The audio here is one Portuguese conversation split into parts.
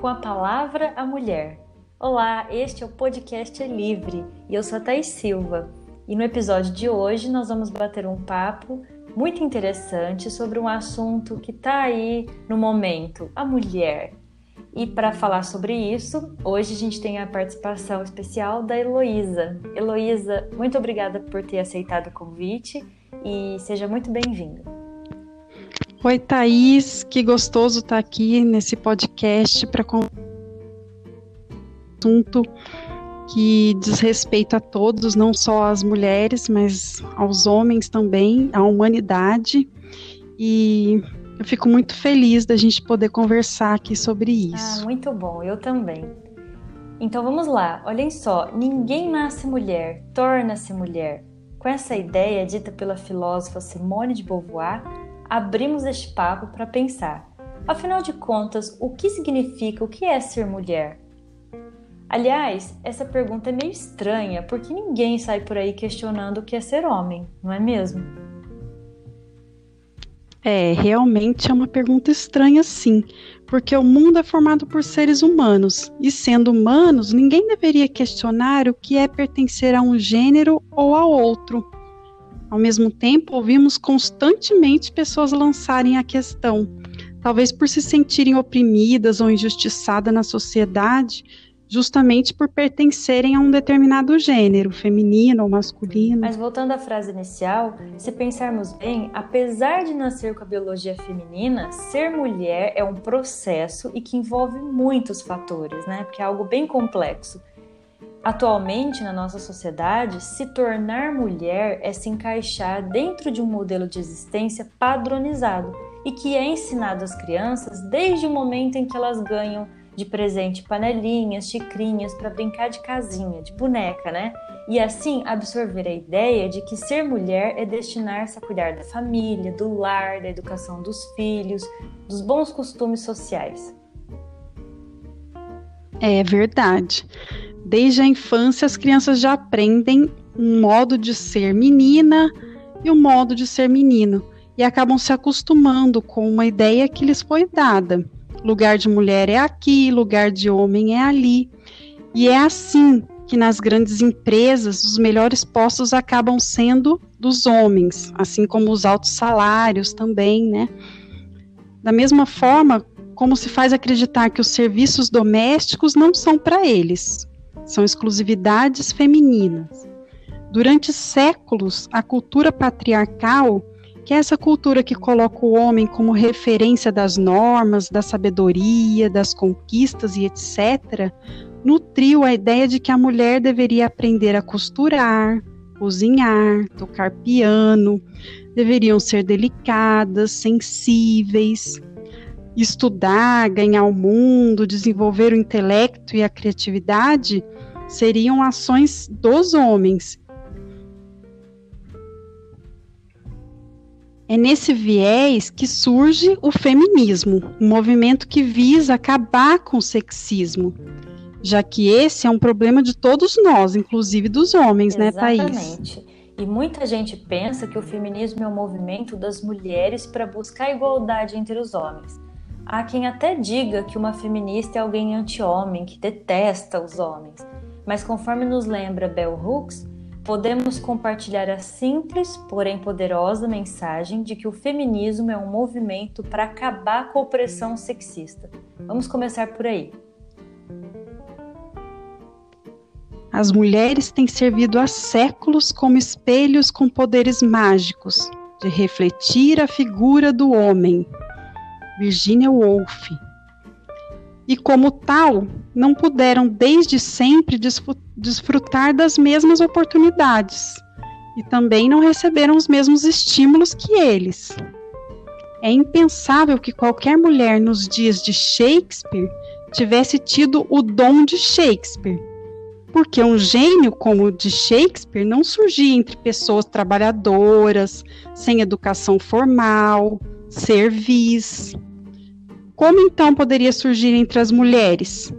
com a palavra a mulher. Olá, este é o podcast é Livre e eu sou a Thais Silva. E no episódio de hoje nós vamos bater um papo muito interessante sobre um assunto que está aí no momento, a mulher. E para falar sobre isso, hoje a gente tem a participação especial da Heloísa. Heloísa, muito obrigada por ter aceitado o convite e seja muito bem-vinda. Oi, Thaís, que gostoso estar aqui nesse podcast para um assunto que diz respeito a todos, não só às mulheres, mas aos homens também, à humanidade. E eu fico muito feliz da gente poder conversar aqui sobre isso. Ah, muito bom, eu também. Então vamos lá, olhem só: ninguém nasce mulher, torna-se mulher. Com essa ideia dita pela filósofa Simone de Beauvoir, abrimos este papo para pensar. Afinal de contas, o que significa o que é ser mulher? Aliás, essa pergunta é meio estranha porque ninguém sai por aí questionando o que é ser homem, não é mesmo? É, realmente é uma pergunta estranha, sim, porque o mundo é formado por seres humanos, e sendo humanos, ninguém deveria questionar o que é pertencer a um gênero ou a outro. Ao mesmo tempo, ouvimos constantemente pessoas lançarem a questão, talvez por se sentirem oprimidas ou injustiçadas na sociedade, justamente por pertencerem a um determinado gênero, feminino ou masculino. Mas voltando à frase inicial, se pensarmos bem, apesar de nascer com a biologia feminina, ser mulher é um processo e que envolve muitos fatores, né? Porque é algo bem complexo. Atualmente, na nossa sociedade, se tornar mulher é se encaixar dentro de um modelo de existência padronizado e que é ensinado às crianças desde o momento em que elas ganham de presente panelinhas, xicrinhas para brincar de casinha, de boneca, né? E assim absorver a ideia de que ser mulher é destinar-se a cuidar da família, do lar, da educação dos filhos, dos bons costumes sociais. É verdade. Desde a infância, as crianças já aprendem um modo de ser menina e um modo de ser menino e acabam se acostumando com uma ideia que lhes foi dada. Lugar de mulher é aqui, lugar de homem é ali. E é assim que nas grandes empresas os melhores postos acabam sendo dos homens, assim como os altos salários também, né? Da mesma forma, como se faz acreditar que os serviços domésticos não são para eles, são exclusividades femininas. Durante séculos, a cultura patriarcal que é essa cultura que coloca o homem como referência das normas, da sabedoria, das conquistas e etc., nutriu a ideia de que a mulher deveria aprender a costurar, cozinhar, tocar piano, deveriam ser delicadas, sensíveis, estudar, ganhar o mundo, desenvolver o intelecto e a criatividade seriam ações dos homens É nesse viés que surge o feminismo, um movimento que visa acabar com o sexismo, já que esse é um problema de todos nós, inclusive dos homens, Exatamente. né, Thaís? Exatamente. E muita gente pensa que o feminismo é um movimento das mulheres para buscar a igualdade entre os homens. Há quem até diga que uma feminista é alguém anti-homem, que detesta os homens. Mas conforme nos lembra Bell Hooks, podemos compartilhar a simples, porém poderosa mensagem de que o feminismo é um movimento para acabar com a opressão sexista. Vamos começar por aí. As mulheres têm servido há séculos como espelhos com poderes mágicos de refletir a figura do homem. Virginia Woolf e, como tal, não puderam desde sempre desfrutar das mesmas oportunidades e também não receberam os mesmos estímulos que eles. É impensável que qualquer mulher nos dias de Shakespeare tivesse tido o dom de Shakespeare, porque um gênio como o de Shakespeare não surgia entre pessoas trabalhadoras, sem educação formal, servis. Como então poderia surgir entre as mulheres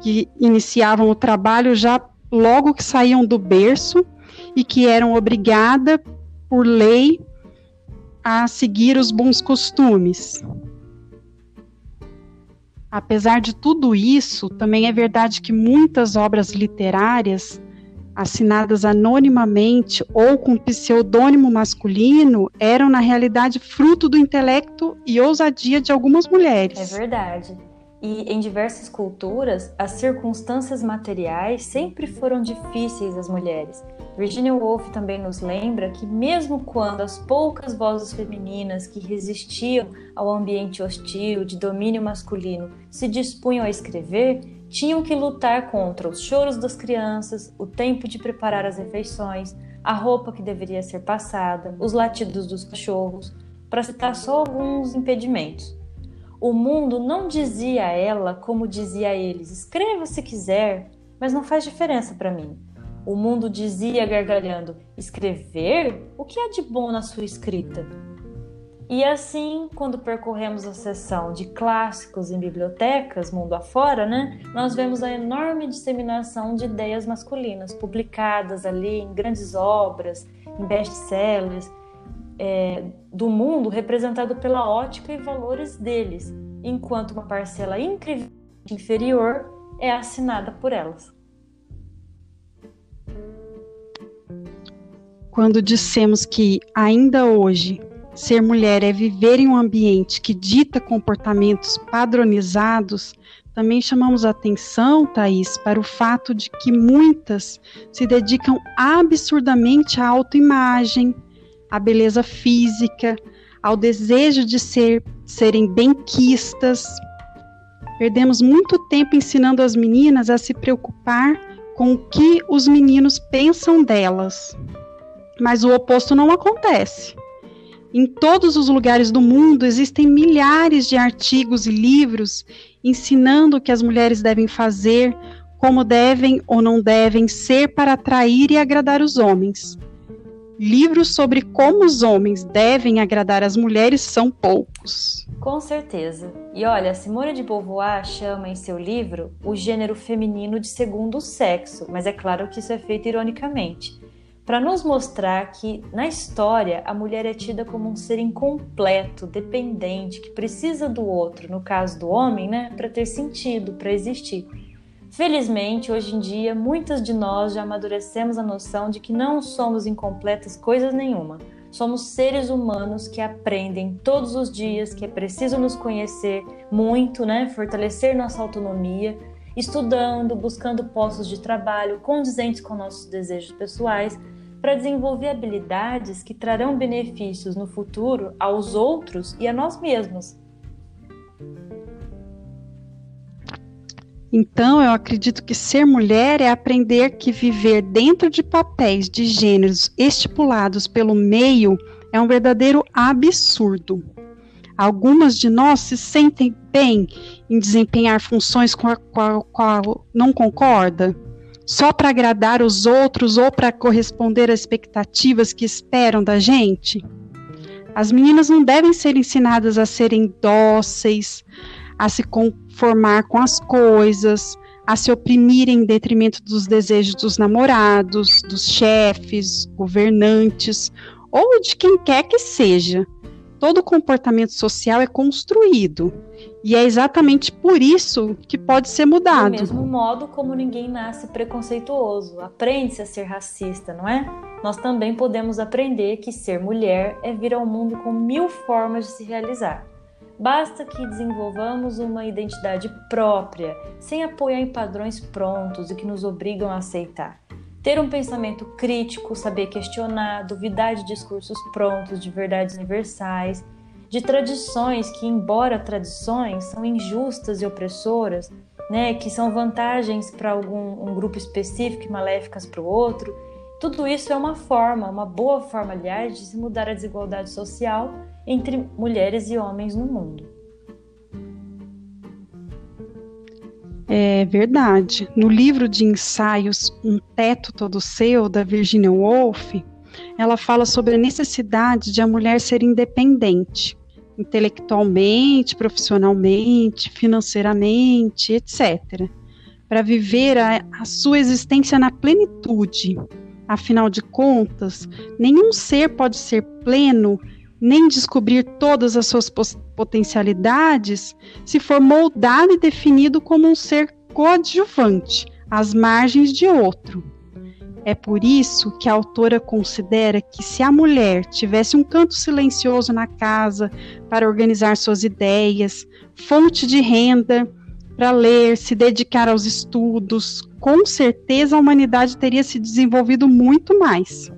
que iniciavam o trabalho já logo que saíam do berço e que eram obrigadas por lei a seguir os bons costumes? Apesar de tudo isso, também é verdade que muitas obras literárias assinadas anonimamente ou com pseudônimo masculino, eram na realidade fruto do intelecto e ousadia de algumas mulheres. É verdade. E em diversas culturas, as circunstâncias materiais sempre foram difíceis às mulheres. Virginia Woolf também nos lembra que, mesmo quando as poucas vozes femininas que resistiam ao ambiente hostil de domínio masculino se dispunham a escrever, tinham que lutar contra os choros das crianças, o tempo de preparar as refeições, a roupa que deveria ser passada, os latidos dos cachorros, para citar só alguns impedimentos. O mundo não dizia a ela como dizia a eles: escreva se quiser, mas não faz diferença para mim. O mundo dizia gargalhando: escrever? O que há de bom na sua escrita? E assim, quando percorremos a seção de clássicos em bibliotecas, mundo afora, né, nós vemos a enorme disseminação de ideias masculinas, publicadas ali em grandes obras, em best-sellers, é, do mundo representado pela ótica e valores deles, enquanto uma parcela incrivelmente inferior é assinada por elas. Quando dissemos que ainda hoje Ser mulher é viver em um ambiente que dita comportamentos padronizados. Também chamamos atenção, Thaís, para o fato de que muitas se dedicam absurdamente à autoimagem, à beleza física, ao desejo de ser, serem benquistas. Perdemos muito tempo ensinando as meninas a se preocupar com o que os meninos pensam delas. Mas o oposto não acontece. Em todos os lugares do mundo existem milhares de artigos e livros ensinando o que as mulheres devem fazer, como devem ou não devem ser para atrair e agradar os homens. Livros sobre como os homens devem agradar as mulheres são poucos. Com certeza. E olha, Simone de Beauvoir chama em seu livro o gênero feminino de segundo sexo, mas é claro que isso é feito ironicamente para nos mostrar que na história a mulher é tida como um ser incompleto, dependente, que precisa do outro, no caso do homem, né, para ter sentido, para existir. Felizmente, hoje em dia, muitas de nós já amadurecemos a noção de que não somos incompletas coisas nenhuma. Somos seres humanos que aprendem todos os dias, que é preciso nos conhecer muito, né, fortalecer nossa autonomia estudando, buscando postos de trabalho condizentes com nossos desejos pessoais, para desenvolver habilidades que trarão benefícios no futuro aos outros e a nós mesmos. Então, eu acredito que ser mulher é aprender que viver dentro de papéis de gêneros estipulados pelo meio é um verdadeiro absurdo. Algumas de nós se sentem bem em desempenhar funções com a qual não concorda, só para agradar os outros ou para corresponder às expectativas que esperam da gente? As meninas não devem ser ensinadas a serem dóceis, a se conformar com as coisas, a se oprimirem em detrimento dos desejos dos namorados, dos chefes, governantes ou de quem quer que seja todo comportamento social é construído. E é exatamente por isso que pode ser mudado. Do mesmo modo como ninguém nasce preconceituoso, aprende-se a ser racista, não é? Nós também podemos aprender que ser mulher é vir ao mundo com mil formas de se realizar. Basta que desenvolvamos uma identidade própria, sem apoiar em padrões prontos e que nos obrigam a aceitar. Ter um pensamento crítico, saber questionar, duvidar de discursos prontos, de verdades universais, de tradições que, embora tradições, são injustas e opressoras, né, que são vantagens para algum um grupo específico e maléficas para o outro. Tudo isso é uma forma, uma boa forma, aliás, de se mudar a desigualdade social entre mulheres e homens no mundo. É verdade. No livro de ensaios Um Teto Todo Seu, da Virginia Woolf, ela fala sobre a necessidade de a mulher ser independente, intelectualmente, profissionalmente, financeiramente, etc., para viver a, a sua existência na plenitude. Afinal de contas, nenhum ser pode ser pleno nem descobrir todas as suas potencialidades se for moldado e definido como um ser coadjuvante, às margens de outro. É por isso que a autora considera que se a mulher tivesse um canto silencioso na casa para organizar suas ideias, fonte de renda, para ler, se dedicar aos estudos, com certeza a humanidade teria se desenvolvido muito mais.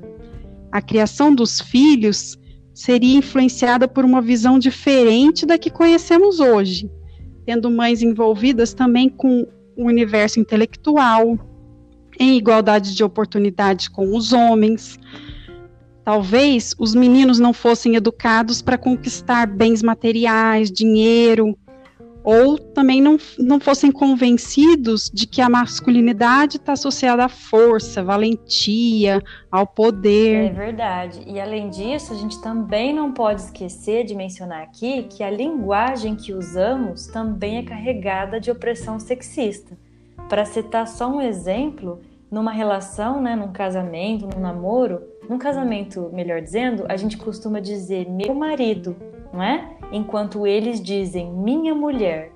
A criação dos filhos seria influenciada por uma visão diferente da que conhecemos hoje, tendo mães envolvidas também com o universo intelectual, em igualdade de oportunidade com os homens. Talvez os meninos não fossem educados para conquistar bens materiais, dinheiro, ou também não, não fossem convencidos de que a masculinidade está associada à força, valentia, ao poder. É verdade. E além disso, a gente também não pode esquecer de mencionar aqui que a linguagem que usamos também é carregada de opressão sexista. Para citar só um exemplo, numa relação, né, num casamento, num namoro, num casamento, melhor dizendo, a gente costuma dizer meu marido, não é? Enquanto eles dizem minha mulher.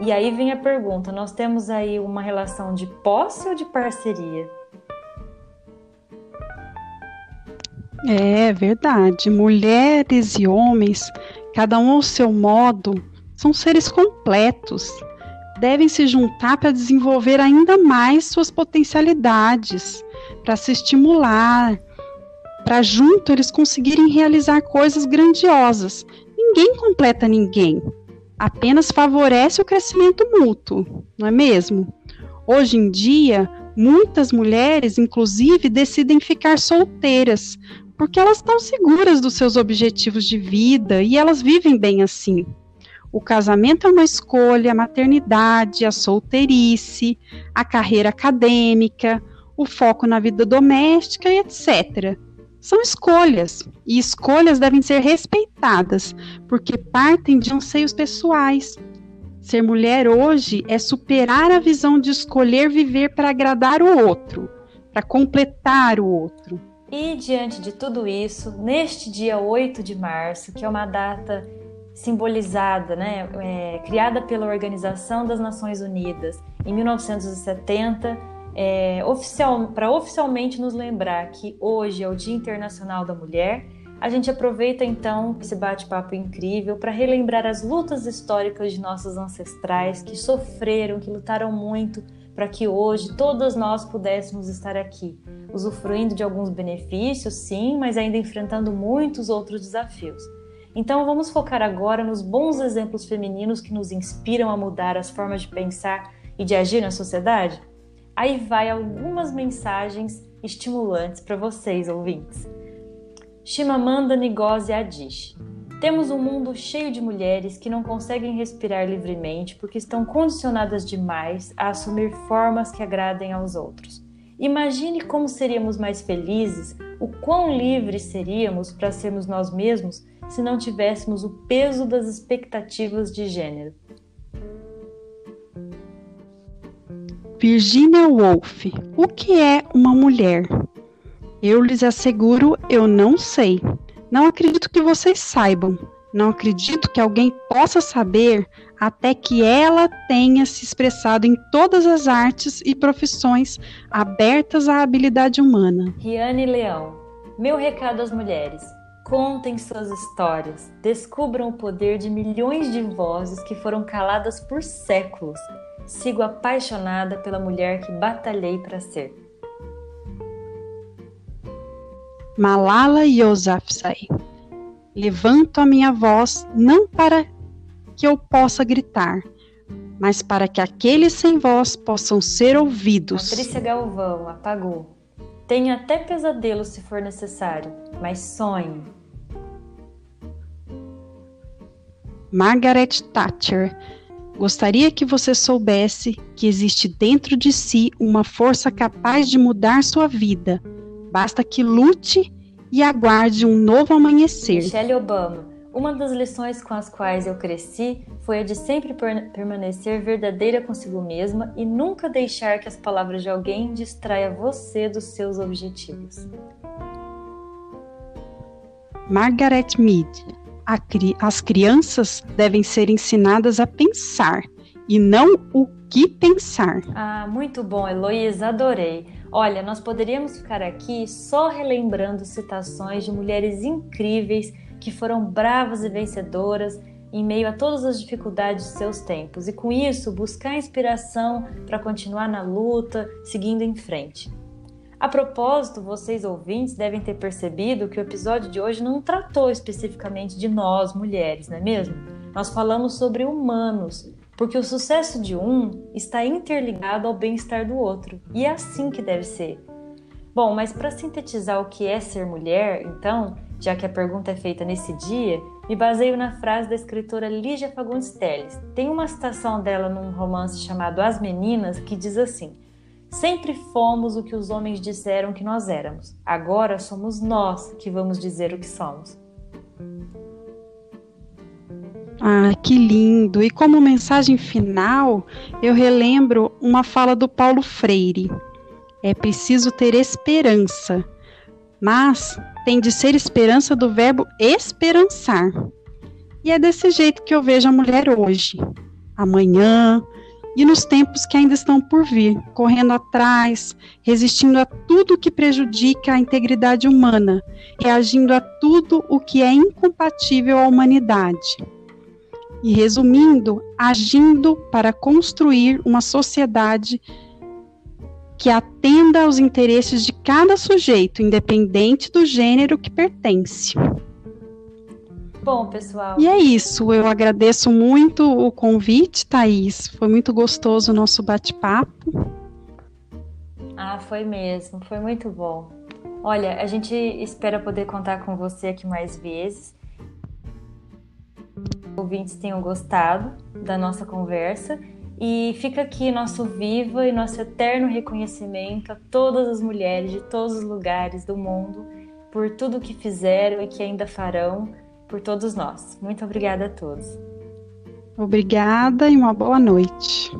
E aí vem a pergunta: nós temos aí uma relação de posse ou de parceria? É verdade. Mulheres e homens, cada um ao seu modo, são seres completos devem se juntar para desenvolver ainda mais suas potencialidades, para se estimular, para junto eles conseguirem realizar coisas grandiosas. Ninguém completa ninguém, apenas favorece o crescimento mútuo, não é mesmo? Hoje em dia, muitas mulheres, inclusive, decidem ficar solteiras, porque elas estão seguras dos seus objetivos de vida e elas vivem bem assim. O casamento é uma escolha, a maternidade, a solteirice, a carreira acadêmica, o foco na vida doméstica e etc. São escolhas, e escolhas devem ser respeitadas, porque partem de anseios pessoais. Ser mulher hoje é superar a visão de escolher viver para agradar o outro, para completar o outro. E diante de tudo isso, neste dia 8 de março, que é uma data simbolizada, né, é, criada pela Organização das Nações Unidas em 1970, é, oficial, para oficialmente nos lembrar que hoje é o Dia Internacional da Mulher, a gente aproveita então esse bate-papo incrível para relembrar as lutas históricas de nossos ancestrais que sofreram, que lutaram muito para que hoje todas nós pudéssemos estar aqui, usufruindo de alguns benefícios, sim, mas ainda enfrentando muitos outros desafios. Então vamos focar agora nos bons exemplos femininos que nos inspiram a mudar as formas de pensar e de agir na sociedade? Aí vai algumas mensagens estimulantes para vocês, ouvintes. Shimamanda Ngozi Adichie. Temos um mundo cheio de mulheres que não conseguem respirar livremente porque estão condicionadas demais a assumir formas que agradem aos outros. Imagine como seríamos mais felizes, o quão livres seríamos para sermos nós mesmos se não tivéssemos o peso das expectativas de gênero. Virginia Woolf, o que é uma mulher? Eu lhes asseguro, eu não sei. Não acredito que vocês saibam. Não acredito que alguém possa saber até que ela tenha se expressado em todas as artes e profissões abertas à habilidade humana. Riane Leão, meu recado às mulheres. Contem suas histórias, descubram o poder de milhões de vozes que foram caladas por séculos. Sigo apaixonada pela mulher que batalhei para ser. Malala Yousafzai. Levanto a minha voz não para que eu possa gritar, mas para que aqueles sem voz possam ser ouvidos. Patrícia Galvão apagou. Tenha até pesadelo se for necessário, mas sonhe, Margaret Thatcher. Gostaria que você soubesse que existe dentro de si uma força capaz de mudar sua vida. Basta que lute e aguarde um novo amanhecer. Michelle Obama. Uma das lições com as quais eu cresci foi a de sempre permanecer verdadeira consigo mesma e nunca deixar que as palavras de alguém distraia você dos seus objetivos. Margaret Mead. Cri as crianças devem ser ensinadas a pensar e não o que pensar. Ah, muito bom, Heloísa, adorei. Olha, nós poderíamos ficar aqui só relembrando citações de mulheres incríveis que foram bravas e vencedoras em meio a todas as dificuldades de seus tempos e, com isso, buscar inspiração para continuar na luta, seguindo em frente. A propósito, vocês ouvintes devem ter percebido que o episódio de hoje não tratou especificamente de nós, mulheres, não é mesmo? Nós falamos sobre humanos, porque o sucesso de um está interligado ao bem-estar do outro, e é assim que deve ser. Bom, mas para sintetizar o que é ser mulher, então, já que a pergunta é feita nesse dia, me baseio na frase da escritora Lígia Fagundes Telles. Tem uma citação dela num romance chamado As Meninas que diz assim: Sempre fomos o que os homens disseram que nós éramos. Agora somos nós que vamos dizer o que somos. Ah, que lindo! E como mensagem final, eu relembro uma fala do Paulo Freire. É preciso ter esperança, mas tem de ser esperança do verbo esperançar. E é desse jeito que eu vejo a mulher hoje, amanhã e nos tempos que ainda estão por vir, correndo atrás, resistindo a tudo que prejudica a integridade humana, reagindo a tudo o que é incompatível à humanidade. E resumindo, agindo para construir uma sociedade que atenda aos interesses de cada sujeito, independente do gênero que pertence. Bom, pessoal. E é isso. Eu agradeço muito o convite, Thaís. Foi muito gostoso o nosso bate-papo. Ah, foi mesmo. Foi muito bom. Olha, a gente espera poder contar com você aqui mais vezes. Os ouvintes tenham gostado da nossa conversa e fica aqui nosso viva e nosso eterno reconhecimento a todas as mulheres de todos os lugares do mundo por tudo que fizeram e que ainda farão por todos nós. Muito obrigada a todos. Obrigada e uma boa noite.